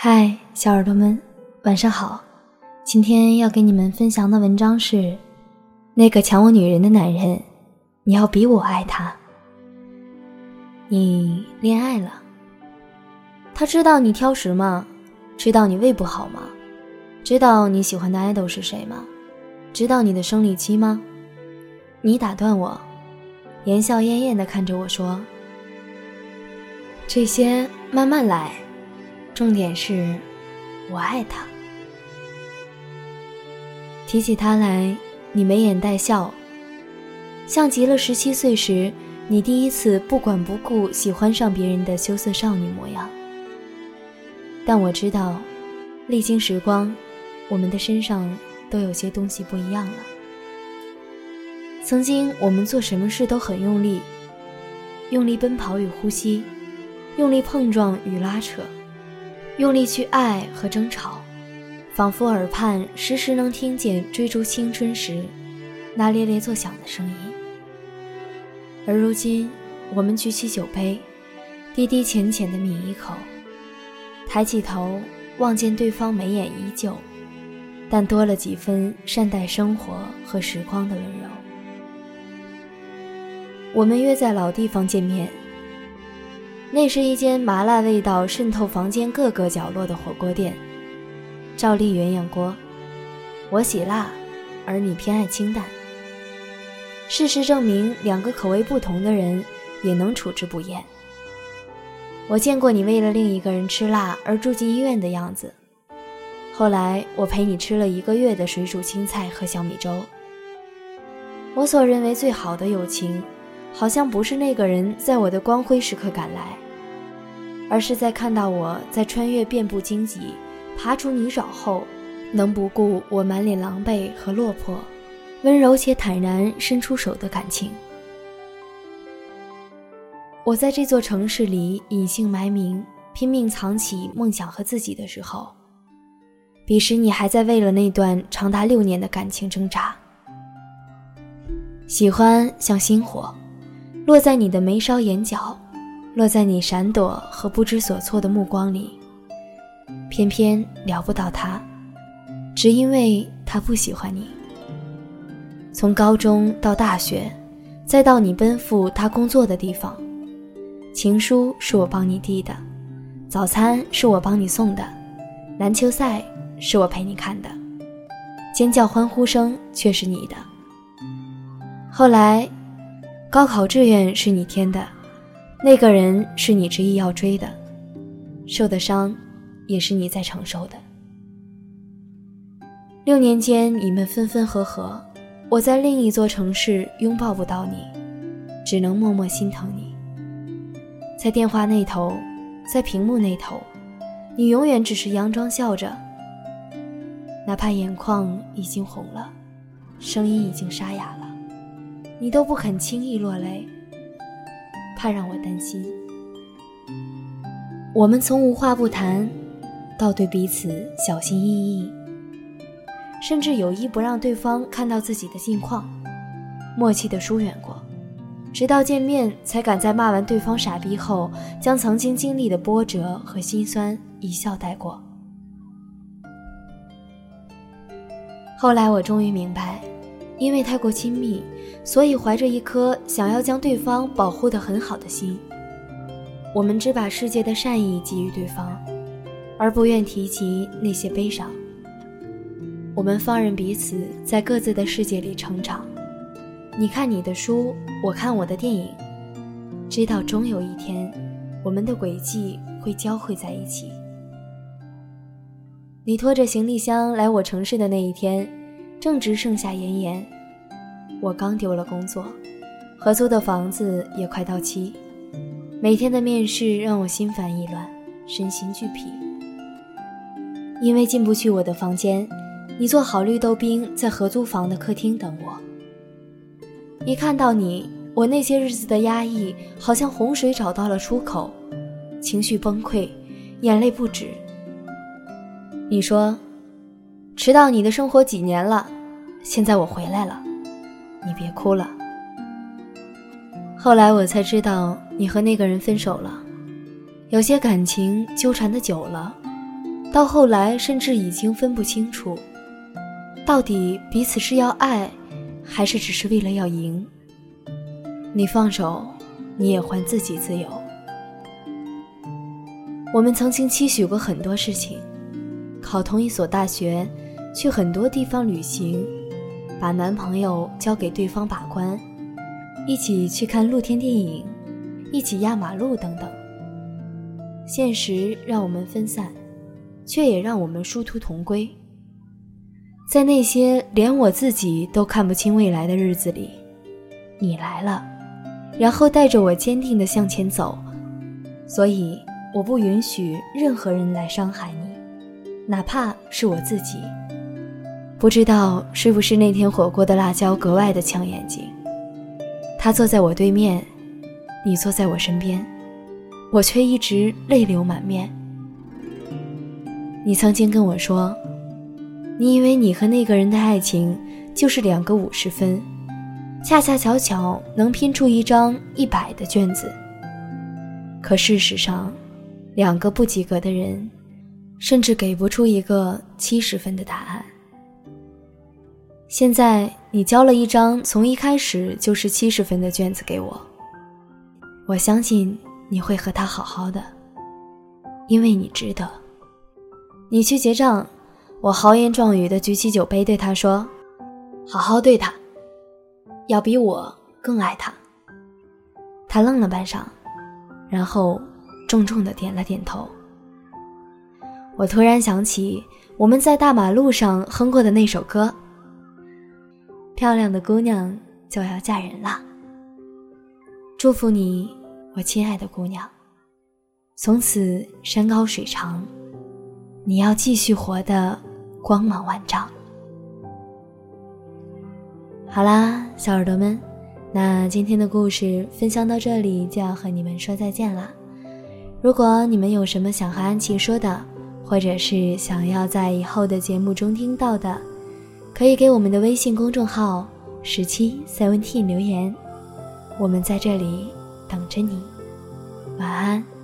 嗨，小耳朵们，晚上好。今天要给你们分享的文章是《那个抢我女人的男人》，你要比我爱他。你恋爱了？他知道你挑食吗？知道你胃不好吗？知道你喜欢的爱豆是谁吗？知道你的生理期吗？你打断我，言笑晏晏地看着我说：“这些慢慢来，重点是，我爱他。”提起他来，你眉眼带笑，像极了十七岁时你第一次不管不顾喜欢上别人的羞涩少女模样。但我知道，历经时光，我们的身上都有些东西不一样了。曾经我们做什么事都很用力，用力奔跑与呼吸，用力碰撞与拉扯，用力去爱和争吵。仿佛耳畔时时能听见追逐青春时那咧咧作响的声音，而如今我们举起酒杯，低低浅浅的抿一口，抬起头望见对方眉眼依旧，但多了几分善待生活和时光的温柔。我们约在老地方见面，那是一间麻辣味道渗透房间各个角落的火锅店。照例鸳鸯锅，我喜辣，而你偏爱清淡。事实证明，两个口味不同的人也能处之不厌。我见过你为了另一个人吃辣而住进医院的样子，后来我陪你吃了一个月的水煮青菜和小米粥。我所认为最好的友情，好像不是那个人在我的光辉时刻赶来，而是在看到我在穿越遍布荆棘。爬出泥沼后，能不顾我满脸狼狈和落魄，温柔且坦然伸出手的感情。我在这座城市里隐姓埋名，拼命藏起梦想和自己的时候，彼时你还在为了那段长达六年的感情挣扎。喜欢像星火，落在你的眉梢眼角，落在你闪躲和不知所措的目光里。偏偏聊不到他，只因为他不喜欢你。从高中到大学，再到你奔赴他工作的地方，情书是我帮你递的，早餐是我帮你送的，篮球赛是我陪你看的，尖叫欢呼声却是你的。后来，高考志愿是你填的，那个人是你执意要追的，受的伤。也是你在承受的。六年间，你们分分合合，我在另一座城市拥抱不到你，只能默默心疼你。在电话那头，在屏幕那头，你永远只是佯装笑着，哪怕眼眶已经红了，声音已经沙哑了，你都不肯轻易落泪，怕让我担心。我们从无话不谈。到对彼此小心翼翼，甚至有意不让对方看到自己的近况，默契的疏远过，直到见面才敢在骂完对方傻逼后，将曾经经历的波折和心酸一笑带过。后来我终于明白，因为太过亲密，所以怀着一颗想要将对方保护得很好的心，我们只把世界的善意给予对方。而不愿提及那些悲伤。我们放任彼此在各自的世界里成长。你看你的书，我看我的电影，知道终有一天，我们的轨迹会交汇在一起。你拖着行李箱来我城市的那一天，正值盛夏炎炎，我刚丢了工作，合租的房子也快到期，每天的面试让我心烦意乱，身心俱疲。因为进不去我的房间，你做好绿豆冰在合租房的客厅等我。一看到你，我那些日子的压抑好像洪水找到了出口，情绪崩溃，眼泪不止。你说，迟到你的生活几年了，现在我回来了，你别哭了。后来我才知道，你和那个人分手了，有些感情纠缠的久了。到后来甚至已经分不清楚，到底彼此是要爱，还是只是为了要赢。你放手，你也还自己自由。我们曾经期许过很多事情，考同一所大学，去很多地方旅行，把男朋友交给对方把关，一起去看露天电影，一起压马路等等。现实让我们分散，却也让我们殊途同归。在那些连我自己都看不清未来的日子里，你来了，然后带着我坚定地向前走，所以。我不允许任何人来伤害你，哪怕是我自己。不知道是不是那天火锅的辣椒格外的呛眼睛。他坐在我对面，你坐在我身边，我却一直泪流满面。你曾经跟我说，你以为你和那个人的爱情就是两个五十分，恰恰巧巧能拼出一张一百的卷子。可事实上。两个不及格的人，甚至给不出一个七十分的答案。现在你交了一张从一开始就是七十分的卷子给我，我相信你会和他好好的，因为你值得。你去结账，我豪言壮语的举起酒杯对他说：“好好对他，要比我更爱他。”他愣了半晌，然后。重重的点了点头。我突然想起我们在大马路上哼过的那首歌：“漂亮的姑娘就要嫁人了。”祝福你，我亲爱的姑娘，从此山高水长，你要继续活得光芒万丈。好啦，小耳朵们，那今天的故事分享到这里，就要和你们说再见啦。如果你们有什么想和安琪说的，或者是想要在以后的节目中听到的，可以给我们的微信公众号“十七 seventeen” 留言，我们在这里等着你。晚安。